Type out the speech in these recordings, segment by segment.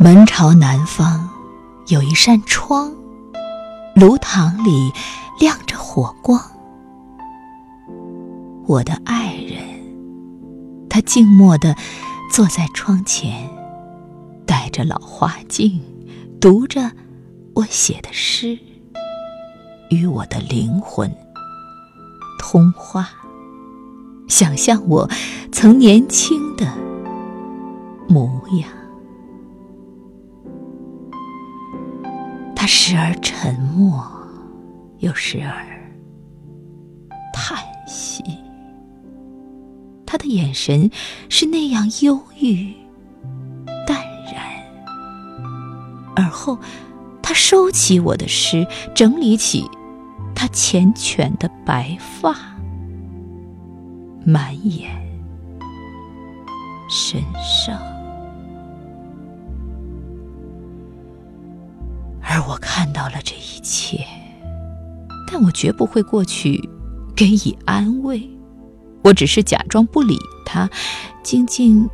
门朝南方，有一扇窗，炉膛里亮着火光。我的爱人，他静默地坐在窗前，戴着老花镜，读着我写的诗，与我的灵魂通话，想象我曾年轻的模样。时而沉默，又时而叹息。他的眼神是那样忧郁、淡然。而后，他收起我的诗，整理起他缱绻的白发，满眼神伤。而我看到了这一切，但我绝不会过去给以安慰，我只是假装不理他，静静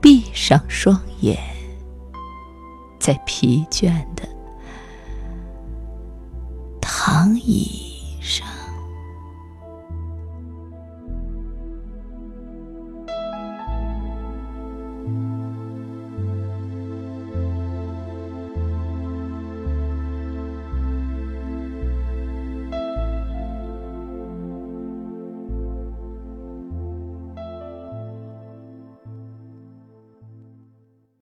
闭上双眼，在疲倦的躺椅。